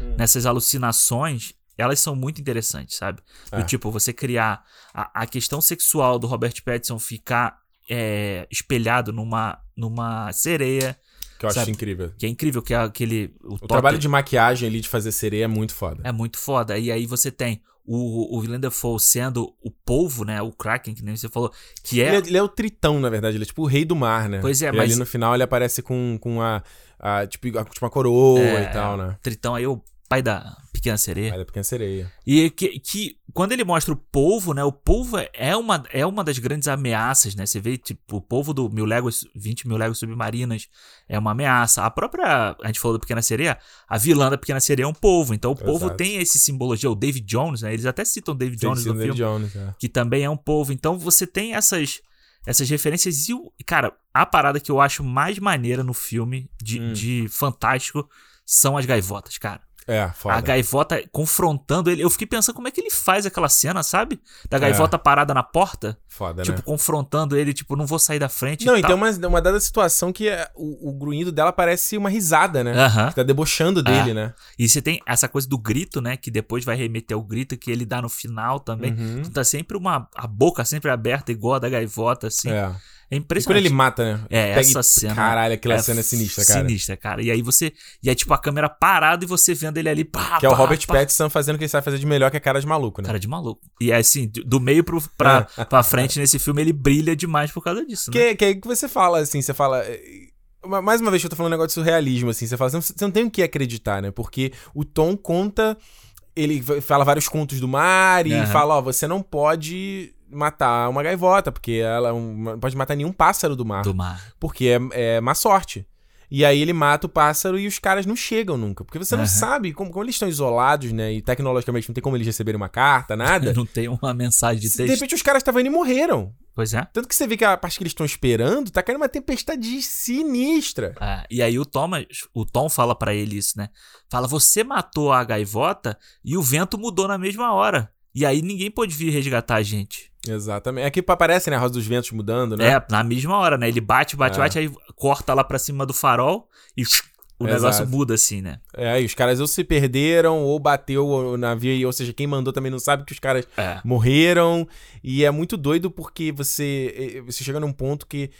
Hum. nessas alucinações, elas são muito interessantes, sabe? Do É. tipo, você criar a, a questão sexual do Robert Pattinson ficar é, espelhado numa, numa sereia, que eu acho sabe? incrível. que é incrível, que é aquele. O, O trabalho de maquiagem ali, de fazer sereia, é muito foda. É muito foda. E aí você tem o, o Willem Dafoe sendo o polvo, né? O Kraken, que nem você falou, que é. Ele, é, ele é o tritão, na verdade, ele é tipo o rei do mar, né? Pois é, e mas- ali no final ele aparece com, com a, a, tipo, a, tipo uma coroa É, e tal, né? Tritão aí, o pai da pequena sereia. Aí da pequena sereia. E que, que quando ele mostra o polvo, né? O polvo é uma, é uma das grandes ameaças, né? Você vê, tipo, o polvo do Mil Léguas, 20 mil léguas submarinas é uma ameaça. A própria, a gente falou da Pequena Sereia, a vilã da Pequena Sereia é um polvo. Então o polvo Exato. tem esse simbologia. O David Jones, né? Eles até citam David Tem Jones no David filme, Jones, é. que também é um polvo. Então você tem essas, essas referências e, o- cara, a parada que eu acho mais maneira no filme de, Hum. de fantástico são as gaivotas, cara. É, foda. A gaivota confrontando ele. Eu fiquei pensando como é que ele faz aquela cena, sabe? Da É. gaivota parada na porta, Foda, tipo, né? confrontando ele, tipo, não vou sair da frente Não, e e tem uma, uma dada situação que é, o, o grunhido dela parece uma risada, né? Aham. Que tá debochando dele, É. né? E você tem essa coisa do grito, né? Que depois vai remeter ao grito que ele dá no final também. Uhum. Então tá sempre uma. A boca sempre aberta, igual a da gaivota, assim. É, É. E quando impressionante. ele mata, né? É, Pega essa e- cena. Caralho, aquela cena é sinistra, cara. Sinistra, cara. E aí você. E aí, tipo, a câmera parada e você vendo ele ali. Pá, Que é o pá, Robert pá. Pattinson fazendo o que ele sabe fazer de melhor, que é cara de maluco, né? Cara de maluco. E é assim, do meio pro, pra, pra frente nesse filme, ele brilha demais por causa disso, né? Que, que é aí que você fala, assim, você fala. Mais uma vez que eu tô falando um negócio de surrealismo, assim, você fala, você não, você não tem o que acreditar, né? Porque o Tom conta. Ele fala vários contos do mar e Aham. fala, ó, você não pode matar uma gaivota, porque ela é não pode matar nenhum pássaro do mar, Do mar. porque é, é má sorte. E aí ele mata o pássaro e os caras não chegam nunca. Porque você não sabe, como, como eles estão isolados, né? E tecnologicamente não tem como eles receberem uma carta, nada. Não tem uma mensagem de de texto. repente os caras estavam indo e morreram. Pois é. Tanto que você vê que a parte que eles estão esperando tá caindo uma tempestade sinistra. Ah, e aí o Thomas, o Tom fala pra ele isso, né? Fala, você matou a gaivota e o vento mudou na mesma hora. E aí ninguém pôde vir resgatar a gente. Exatamente. Aqui aparece, né? A Rosa dos Ventos mudando, né? É, na mesma hora, né? Ele bate, bate, É. bate, aí corta lá pra cima do farol e o Exato. negócio muda assim, né? É, aí os caras ou se perderam, ou bateu o navio, e- ou seja, quem mandou também não sabe que os caras É. morreram. E é muito doido porque você, eh, você chega num ponto que.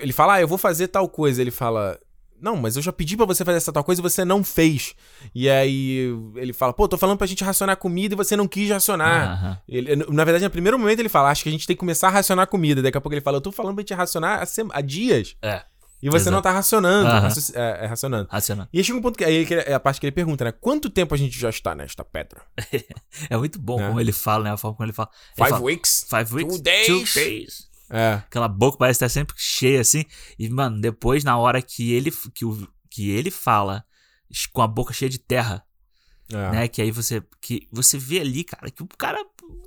Ele fala, ah, eu vou fazer tal coisa. Ele fala. Não, mas eu já pedi pra você fazer essa tal coisa e você não fez. E aí ele fala, pô, tô falando pra gente racionar comida e você não quis racionar. Aham. Ele, na verdade, no primeiro momento ele fala, acho que a gente tem que começar a racionar comida. Daqui a pouco ele fala, eu tô falando pra gente racionar há, sema- há dias. É, E você Exato. não tá racionando. Aham. raci- é, é, racionando. racionando. E aí chega um ponto que aí é a parte que ele pergunta, né? Quanto tempo a gente já está nesta pedra? É muito bom É. como ele fala, né? A forma como ele fala. Ele Five fala, weeks? Five weeks? Two days? Two days. É. Aquela boca parece estar sempre cheia assim. E, mano, depois, na hora que ele, que o, que ele fala com a boca cheia de terra, é. né? Que aí você, que você vê ali, cara, que o cara.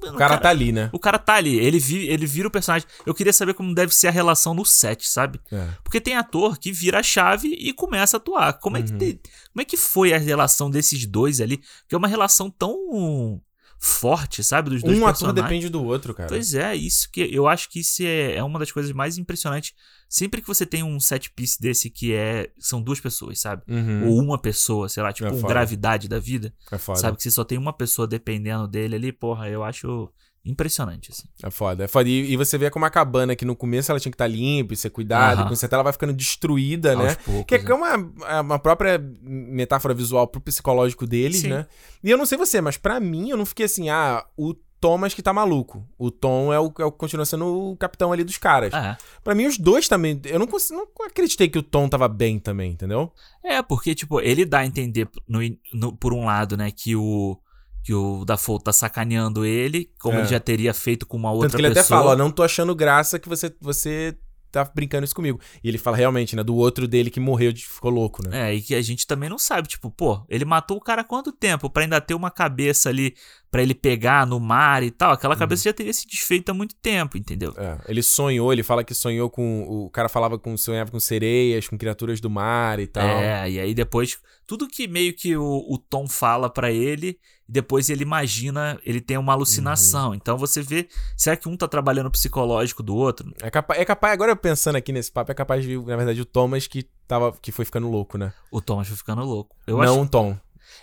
mano, O cara tá ali, né? O cara tá ali, ele, vi, ele vira o personagem. Eu queria saber como deve ser a relação no set, sabe? É. Porque tem ator que vira a chave e começa a atuar. Como é que, Uhum. tem- como é que foi a relação desses dois ali? Que é uma relação tão forte, sabe? Dos dois Um ator personagens. depende do outro, cara. Pois é, isso que eu acho que isso é, é uma das coisas mais impressionantes. Sempre que você tem um set piece desse que é são duas pessoas, sabe? Uhum. Ou uma pessoa, sei lá, tipo É um gravidade da vida, É foda. sabe que você só tem uma pessoa dependendo dele ali, porra, eu acho impressionante assim. É foda, é foda. E, e você vê como a cabana que no começo ela tinha que estar limpa e ser cuidada, e com certeza ela vai ficando destruída, né? Aos poucos, Que é né? uma, é uma própria metáfora visual pro psicológico deles, Sim. né? E eu não sei você, mas pra mim eu não fiquei assim, ah, o Thomas que tá maluco. O Tom é o, é o que continua sendo o capitão ali dos caras. É. Pra mim, os dois também. Eu não, consigo, não acreditei que o Tom tava bem também, entendeu? É, porque, tipo, ele dá a entender, no, no- por um lado, né, que o. Que o Dafoe tá sacaneando ele, como É. ele já teria feito com uma outra Tanto que ele pessoa. até fala, ó, não tô achando graça que você, você tá brincando isso comigo. E ele fala realmente, né, do outro dele que morreu, de- ficou louco, né? É, e que a gente também não sabe, tipo, pô, ele matou o cara há quanto tempo pra ainda ter uma cabeça ali pra ele pegar no mar e tal? Aquela cabeça já teria se desfeito há muito tempo, entendeu? É, ele sonhou, ele fala que sonhou com. O cara falava com. sonhava com sereias, com criaturas do mar e tal. É, e aí depois, tudo que meio que o, o Tom fala pra ele, e depois ele imagina, ele tem uma Uhum. alucinação. Então você vê, será que um tá trabalhando o psicológico do outro? É capaz, é capaz, agora eu pensando aqui nesse papo, é capaz de, na verdade, o Thomas que, tava, que foi ficando louco, né? O Thomas foi ficando louco. Eu não acho, o Tom.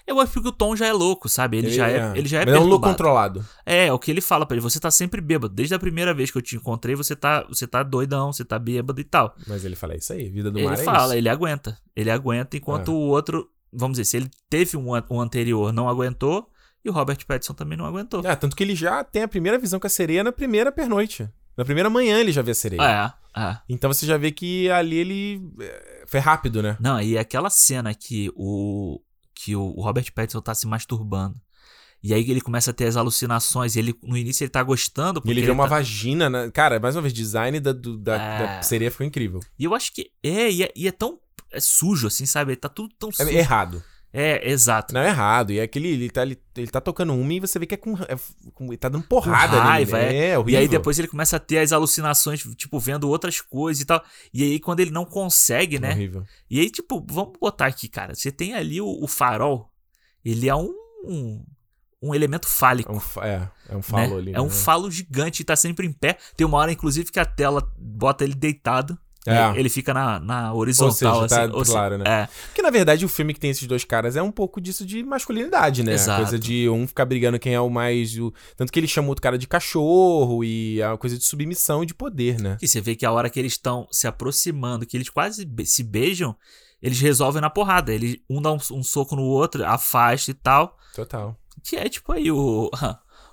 Eu acho que o Tom já é louco, sabe? Ele, já é, ele já é Mas é um louco controlado. É, é o que ele fala pra ele, você tá sempre bêbado. Desde a primeira vez que eu te encontrei, você tá, você tá doidão, você tá bêbado e tal. Mas ele fala, é isso aí, vida do ele mar é fala, isso. ele aguenta. Ele aguenta, enquanto É. o outro, vamos dizer, se ele teve um, um anterior, não aguentou, e o Robert Pattinson também não aguentou. É, tanto que ele já tem a primeira visão com a sereia na primeira pernoite. Na primeira manhã ele já vê a sereia. É, é. Então você já vê que ali ele é, foi rápido, né? Não, e aquela cena que o que o Robert Pattinson tá se masturbando. E aí ele começa a ter as alucinações, e ele no início ele tá gostando E porque ele vê uma tá- vagina, né? Cara, mais uma vez, design da, do- da, É. da sereia ficou incrível. E eu acho que é, e é, e é tão é sujo assim, sabe? Tá tudo tão sujo. É errado. É, exato. Não é errado. E é aquele. Ele tá, ele, ele tá tocando uma e você vê que é com. É, com ele tá dando porrada Com raiva, nele. é. É, horrível. E aí depois ele começa a ter as alucinações, tipo, vendo outras coisas e tal. E aí quando ele não consegue, né? Horrível. E aí, tipo, vamos botar aqui, cara. Você tem ali o, o farol. Ele é um, um, um elemento fálico. É um, é, é um né? falo ali. É um né? falo gigante e tá sempre em pé. Tem uma hora, inclusive, que a tela bota ele deitado. É. Ele fica na, na Ou horizontal, seja, tá assim. ou se- claro, né? É, Porque, na verdade, o filme que tem esses dois caras é um pouco disso de masculinidade, né? Exato. A coisa de um ficar brigando quem é o mais. O... Tanto que ele chama outro cara de cachorro e é uma coisa de submissão e de poder, né? E você vê que a hora que eles estão se aproximando, que eles quase se beijam, eles resolvem na porrada. Ele, um dá um, um soco no outro, afasta e tal. Total. Que é tipo aí o.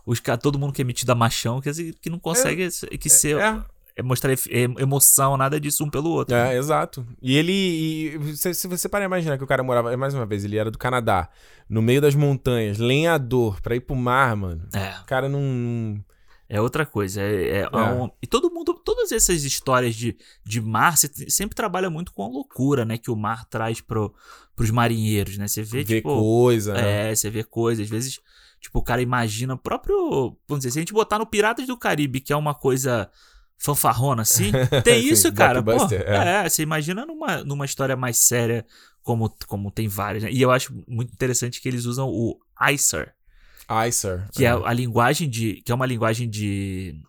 Os, ca- todo mundo que é metido a machão, que, que não consegue que ser, É, é mostrar ef- em- emoção, nada disso um pelo outro. é, exato. E ele. E, se, se você para imaginar que o cara morava. Mais uma vez, ele era do Canadá, no meio das montanhas, lenhador, pra ir pro mar, mano. É, O cara não. é outra coisa. É, é um- e todo mundo, todas essas histórias de, de mar, você sempre trabalha muito com a loucura, né? Que o mar traz pro, pros marinheiros, né? Você vê, vê tipo. coisa. né? É, você vê coisas. Às vezes, tipo, o cara imagina o próprio. Vamos dizer, se a gente botar no Piratas do Caribe, que é uma coisa fanfarrona assim, tem Sim, isso, cara. Pô, é. é. você imagina numa, numa história mais séria, como, como tem várias, né? E eu acho muito interessante que eles usam o ICER, Icer. que é a linguagem de. que é uma linguagem de.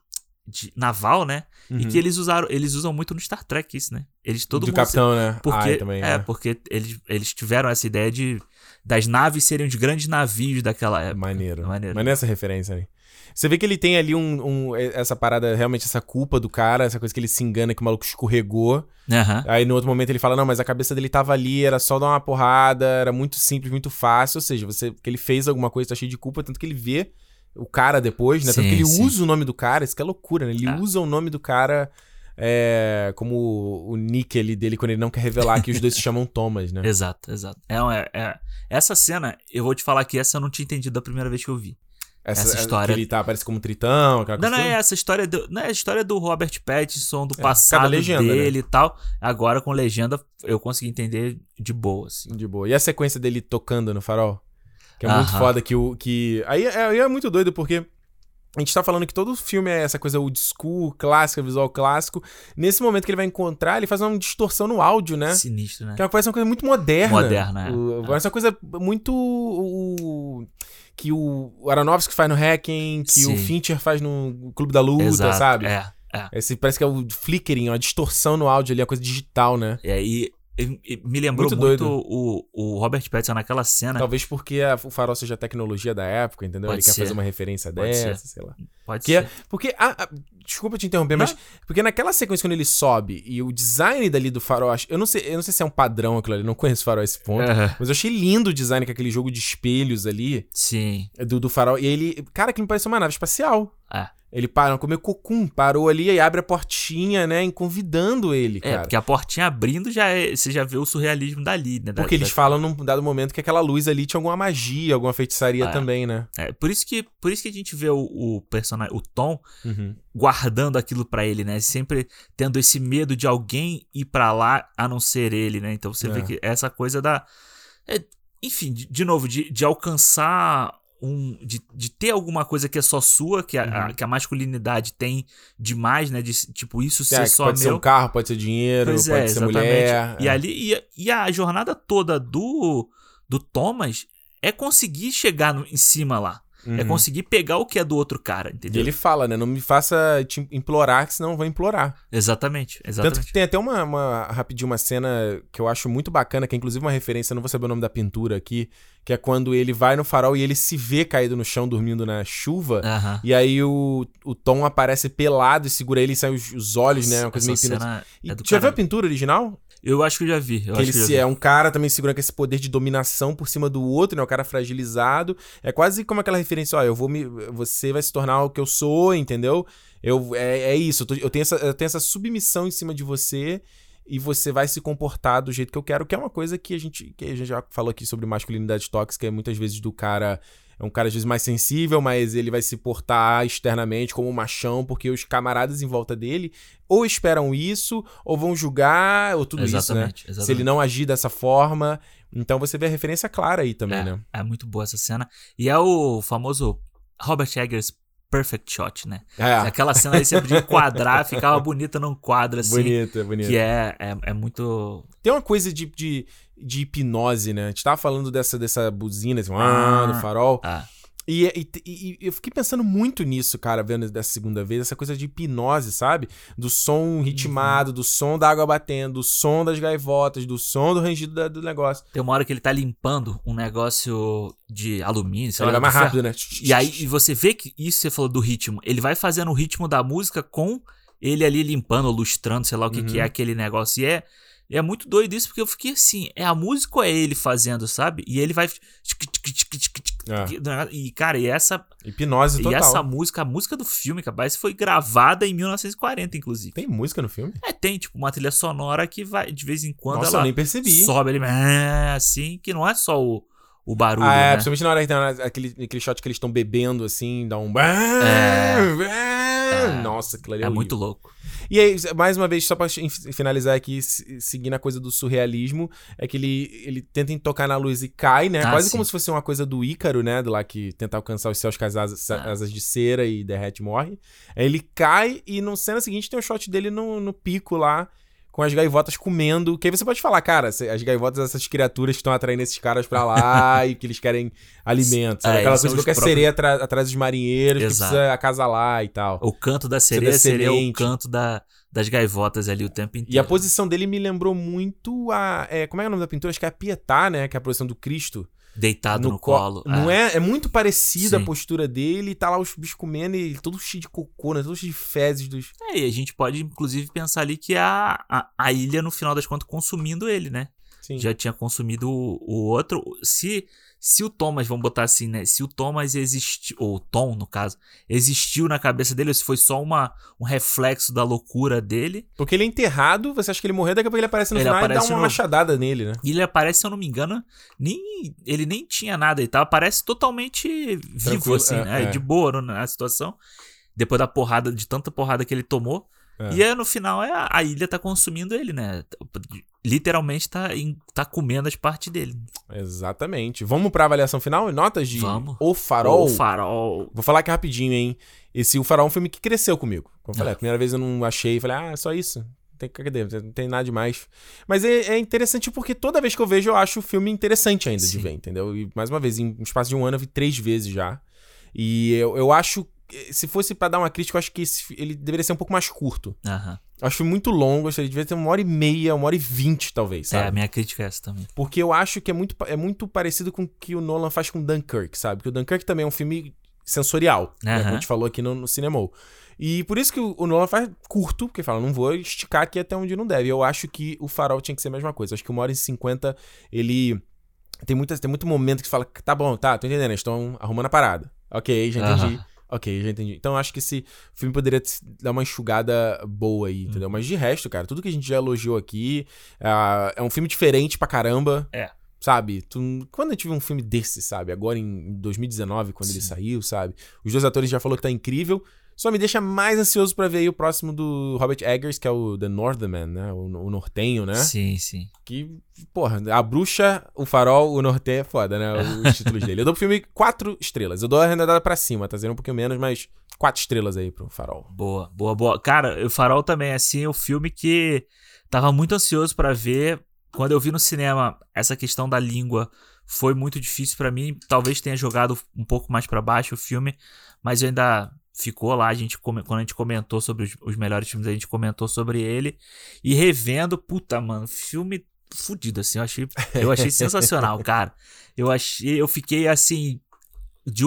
de naval, né? E Uhum. que eles usaram, eles usam muito no Star Trek isso, né? Eles todo do mundo capitão, né? porque, Ai, também, é, né? porque eles, eles tiveram essa ideia de das naves serem os grandes navios daquela época. Maneiro. Maneiro. Maneiro essa referência aí. Você vê que ele tem ali um, um- essa parada, realmente essa culpa do cara, essa coisa que ele se engana que o maluco escorregou. Aham. Aí no outro momento ele fala: Não, mas a cabeça dele tava ali, era só dar uma porrada, era muito simples, muito fácil. Ou seja, você que ele fez alguma coisa, tá cheio de culpa, tanto que ele vê o cara depois, né? tanto Sim, que ele sim. usa o nome do cara, isso que é loucura, né? Ele É. usa o nome do cara é, como o nick ali dele quando ele não quer revelar que os dois se chamam Thomas, né? Exato, exato. É, é- é- essa cena, eu vou te falar que essa eu não tinha entendido da primeira vez que eu vi. Essa história- Que ele tá, parece como tritão, aquela Não, coisa não é essa história do, não é a história do Robert Pattinson, do É, passado legenda, né? dele e tal. Agora com legenda eu consegui entender de boa, assim. De boa. E a sequência dele tocando no farol? Que é muito Aham. foda que o. Que... Aí, é, aí é muito doido, porque. A gente tá falando que todo filme é essa coisa old school, clássica, visual clássico. Nesse momento que ele vai encontrar, ele faz uma distorção no áudio, né? Sinistro, né? Que é parece uma coisa muito moderna. Moderna, é. O- Parece uma coisa muito. o- que o Aronofsky faz no Hacking, que o Sim. Fincher faz no Clube da Luta, Exato. sabe? É, é. Esse, parece que é o flickering, uma distorção no áudio ali, a coisa digital, né? E aí me lembrou Muito muito, o, o Robert Pattinson naquela cena. Talvez porque a- o farol seja a tecnologia da época, entendeu? Pode ele quer ser. fazer uma referência Pode dessa, ser. sei lá. Pode Que é- ser. porque, ah, ah, desculpa te interromper, mas porque naquela sequência quando ele sobe e o design dali do farol, eu não sei, eu não sei se é um padrão aquilo ali, não conheço farol a esse ponto, Aham. mas eu achei lindo o design com aquele jogo de espelhos ali Sim. do, do farol e ele, cara, que me pareceu uma nave espacial. É. Ele para, comeu cocum, parou ali e abre a portinha, né, convidando ele, É, cara. porque a portinha abrindo já é, você já vê o surrealismo dali, né? Da- Porque eles da- falam num dado momento que aquela luz ali tinha alguma magia, alguma feitiçaria É. também, né? É, por isso que por isso que a gente vê o, o personagem, o Tom Uhum. guardando aquilo pra ele, né? Sempre tendo esse medo de alguém ir pra lá a não ser ele, né? Então você É. vê que essa coisa da é, enfim, de, de novo, de, de alcançar um de, de ter alguma coisa que é só sua, que a, a- Uhum. que a masculinidade tem demais, né? De tipo isso Que ser é, que só pode ser meu. um carro, pode ser dinheiro, Pois pode é, ser exatamente. mulher. E é. ali e, e a jornada toda do do Thomas é conseguir chegar no- em cima lá. É Uhum. conseguir pegar o que é do outro cara, E entendeu? ele fala, né? Não me faça te implorar, que senão eu vou implorar. Exatamente, Tanto exatamente. que tem até uma, uma rapidinho uma cena que eu acho muito bacana, que é inclusive uma referência, não vou saber o nome da pintura aqui, que é quando ele vai no farol e ele se vê caído no chão dormindo na chuva. Aham. E aí o, o Tom aparece pelado e segura ele e sai os, os olhos, né? Uma coisa meio cena E é Já viu a pintura original? Eu acho que eu já vi. Eu que ele que se é um cara também segurando esse poder de dominação por cima do outro, né? O cara fragilizado. É quase como aquela referência, ó, eu vou me. Você vai se tornar o que eu sou, entendeu? Eu, é, é isso, eu, tô- eu tenho essa, eu tenho essa submissão em cima de você e você vai se comportar do jeito que eu quero, que é uma coisa que a gente, que a gente já falou aqui sobre masculinidade tóxica, é muitas vezes do cara. É um cara, às vezes, mais sensível, mas ele vai se portar externamente como um machão, porque os camaradas em volta dele ou esperam isso, ou vão julgar, ou tudo isso, né? Exatamente, Se ele exatamente. não agir dessa forma. Então você vê a referência clara aí também, é, né? É muito boa essa cena. E é o famoso Robert Eggers perfect shot, né? É. Aquela cena aí você podia enquadrar, ficava bonita num quadro assim. Bonito, é bonito. Que é, é, é muito. Tem uma coisa de, de, de hipnose, né? A gente tava falando dessa, dessa buzina, assim, ah, do farol. Ah, E, e- e- e eu fiquei pensando muito nisso, cara, vendo dessa segunda vez, essa coisa de hipnose, sabe? Do som ritmado, do som da água batendo, do som das gaivotas, do som do rangido da- do negócio. tem uma hora que ele tá limpando um negócio de alumínio, sei Ele lá. vai mais rápido, né? E aí e você vê que isso você falou do ritmo. Ele vai fazendo o ritmo da música com ele ali limpando, lustrando, sei lá o que, Uhum. que é aquele negócio. E é, é muito doido isso, porque eu fiquei assim: é a música ou é ele fazendo, sabe? E ele vai. É. E, cara, e essa, Hipnose e total. essa música, a música do filme, capaz, foi gravada em 1940, inclusive. Tem música no filme? É, tem, tipo, uma trilha sonora que vai, de vez em quando, Nossa, eu ela nem percebi. sobe ali, é, assim, que não é só o, o barulho, Ah, é, né? principalmente na hora que tem aquele, aquele shot que eles estão bebendo, assim, dá um... É. Nossa, aquilo ali é, É muito louco. E aí, mais uma vez, só pra fi- finalizar aqui, se- seguindo a coisa do surrealismo, é que ele, ele tenta tocar na luz e cai, né? Ah, Quase sim. como se fosse uma coisa do Ícaro, né? Do lá que tenta alcançar os céus com as asas, Ah. asas de cera e derrete e morre. Aí ele cai e no cena seguinte tem um shot dele no, no pico lá, com as gaivotas comendo. Que aí você pode falar, cara, as gaivotas, essas criaturas que estão atraindo esses caras pra lá e que eles querem alimento. Sabe? É, Aquela coisa que próprios- sereia atra- atrás dos marinheiros, Exato. que precisa acasalar e tal. O canto da sereia seria o canto da, das gaivotas ali o tempo inteiro. E a posição dele me lembrou muito a. é, como é, o nome da pintura? Acho que é a Pietá, né? Que é a posição do Cristo. Deitado no, co- colo. Não é? É muito parecida Sim. a postura dele. E tá lá os bichos comendo e todo cheio de cocô, né? Todo cheio de fezes dos. É, e a gente pode, inclusive, pensar ali que a, a, a ilha, no final das contas, consumindo ele, né? Sim. Já tinha consumido o, o outro. Se, se o Thomas, vamos botar assim, né? Se o Thomas existiu, ou o Tom, no caso, existiu na cabeça dele, ou se foi só uma, um reflexo da loucura dele. Porque ele é enterrado, você acha que ele morreu, daqui a pouco ele aparece no Ele final e dá aparece uma no- machadada nele, né? E ele aparece, se eu não me engano, nem, ele nem tinha nada e tal. Aparece totalmente vivo, Tranquilo, assim, é, né? é. de boa na situação. Depois da porrada, de tanta porrada que ele tomou. É. E aí, no final, é a, a ilha tá consumindo ele, né? Literalmente tá, tá comendo as partes dele. Exatamente. Vamos pra avaliação final? Notas de Vamos. O Farol. O farol. Vou falar aqui rapidinho, hein? Esse O Farol é um filme que cresceu comigo. Como eu falei, Ah. a primeira vez eu não achei, falei, ah, só isso. Tem, cadê? Não tem nada demais. Mas é, é interessante porque toda vez que eu vejo, eu acho o filme interessante ainda de Sim. ver, entendeu? E mais uma vez, em um espaço de um ano, eu vi três vezes já. E eu, eu acho. Se fosse pra dar uma crítica, eu acho que esse ele deveria ser um pouco mais curto. Aham. Acho muito longo, acho que ele devia ter uma hora e meia, uma hora e vinte, talvez, É, sabe? a minha crítica é essa também. Porque eu acho que é muito, é muito parecido com o que o Nolan faz com Dunkirk, sabe? Porque o Dunkirk também é um filme sensorial, né? Como a gente falou aqui no, no cinema. E por isso que o, o Nolan faz curto, porque fala, não vou esticar aqui até onde não deve. Eu acho que o Farol tinha que ser a mesma coisa. Acho que uma hora e cinquenta, ele... Tem, muita, tem muito momento que você fala, tá bom, tá, tô entendendo, eles estão arrumando a parada. Ok, já entendi. Ok, já entendi. Então eu acho que esse filme poderia dar uma enxugada boa aí, Uhum. entendeu? Mas de resto, cara, tudo que a gente já elogiou aqui ah, é um filme diferente pra caramba. É. Sabe? Tu- quando gente viu um filme desse, sabe? Agora em 2019, quando ele Sim. saiu, sabe? Os dois atores já falou que tá incrível. Só me deixa mais ansioso pra ver aí o próximo do Robert Eggers, que é o The Northman, né? O, o nortenho, né? Sim, sim. Que, porra, a bruxa, o farol, o norte é foda, né? Os títulos dele. Eu dou pro filme quatro estrelas. Eu dou a arredondada pra cima, tá sendo um pouquinho menos, mas quatro estrelas aí pro farol. Boa, boa, boa. Cara, o Farol também, assim, é um filme que tava muito ansioso pra ver. Quando eu vi no cinema, essa questão da língua foi muito difícil pra mim. Talvez tenha jogado um pouco mais pra baixo o filme, mas eu ainda ficou lá. A gente, quando a gente comentou sobre os, os melhores filmes, a gente comentou sobre ele. E revendo, puta, mano, filme fudido, assim. Eu achei, eu achei sensacional, cara. Eu achei, eu fiquei assim. De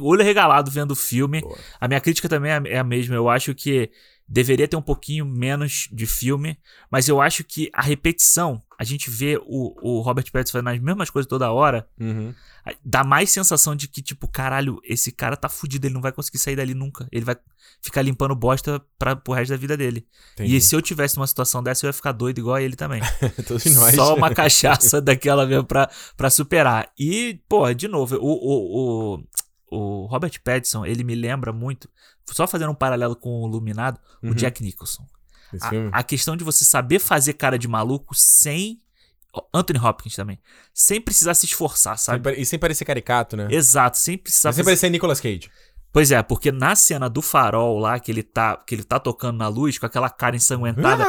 olho regalado vendo o filme. Boa. A minha crítica também é a- é a mesma. Eu acho que deveria ter um pouquinho menos de filme, mas eu acho que a repetição, a gente vê o, o Robert Pattinson fazendo as mesmas coisas toda hora, Uhum. dá mais sensação de que, tipo, caralho, esse cara tá fudido, ele não vai conseguir sair dali nunca. Ele vai ficar limpando bosta pra, pro resto da vida dele. Entendi. E se eu tivesse numa situação dessa, eu ia ficar doido igual a ele também. Só uma cachaça daquela mesmo pra, pra superar. E, pô, de novo, o, o, o, o Robert Pattinson, ele me lembra muito, só fazendo um paralelo com o Iluminado, Uhum. o Jack Nicholson. A, a questão de você saber fazer cara de maluco sem Anthony Hopkins também. Sem precisar se esforçar, sabe? E sem parecer caricato, né? Exato, sem precisar. Sem parecer Nicolas Cage. Pois é, porque na cena do farol lá, que ele tá, que ele tá tocando na luz, com aquela cara ensanguentada,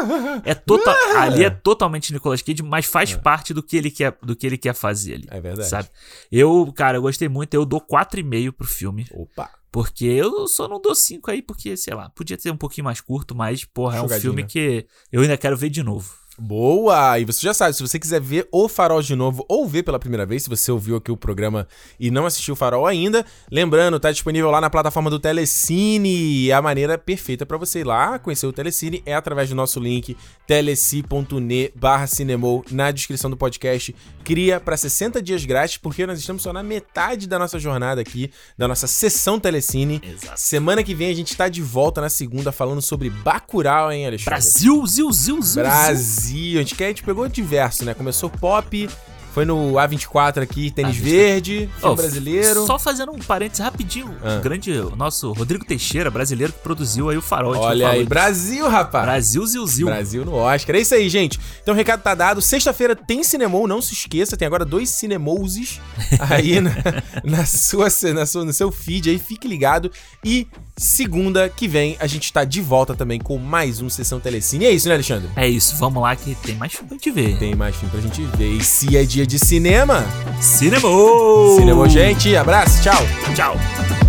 é total, ali é totalmente Nicolas Cage, mas faz é. parte do que ele quer, do que ele quer fazer ali. É verdade. Sabe? Eu, cara, eu gostei muito, eu dou 4,5 pro filme. Opa. Porque eu só não dou 5 aí, porque, sei lá, podia ser um pouquinho mais curto, mas, porra, é um filme que eu ainda quero ver de novo. Boa! E você já sabe, se você quiser ver o Farol de novo ou ver pela primeira vez, se você ouviu aqui o programa e não assistiu o Farol ainda, lembrando, tá disponível lá na plataforma do Telecine. A maneira perfeita para você ir lá conhecer o Telecine é através do nosso link teleci.ne cinemou na descrição do podcast. Cria para 60 dias grátis, porque nós estamos só na metade da nossa jornada aqui, da nossa sessão Telecine. Exato. Semana que vem a gente tá de volta na segunda falando sobre Bacurau, hein, Alexandre? Brasil, zil, zil, zil. Brasil. Brasil. A gente, a gente pegou diverso, né? Começou pop, foi no A24 aqui, tênis verde, filme oh, brasileiro. Só fazendo um parênteses rapidinho. Ah. O grande, o nosso Rodrigo Teixeira, brasileiro, que produziu aí o Farol. Olha aí, Brasil, rapaz. Brasil, zil, zil. Brasil no Oscar. É isso aí, gente. Então o recado tá dado. Sexta-feira tem Cinemou, não se esqueça. Tem agora dois Cinemouses aí na, na, sua, na sua, no seu feed aí. Fique ligado. E segunda que vem a gente tá de volta também com mais um Sessão Telecine. É isso, né, Alexandre? É isso. Vamos lá que tem mais filme pra gente ver. Tem mais filme pra gente ver. E se é dia de cinema. Cinema! Cinema, gente. Abraço, tchau. Tchau.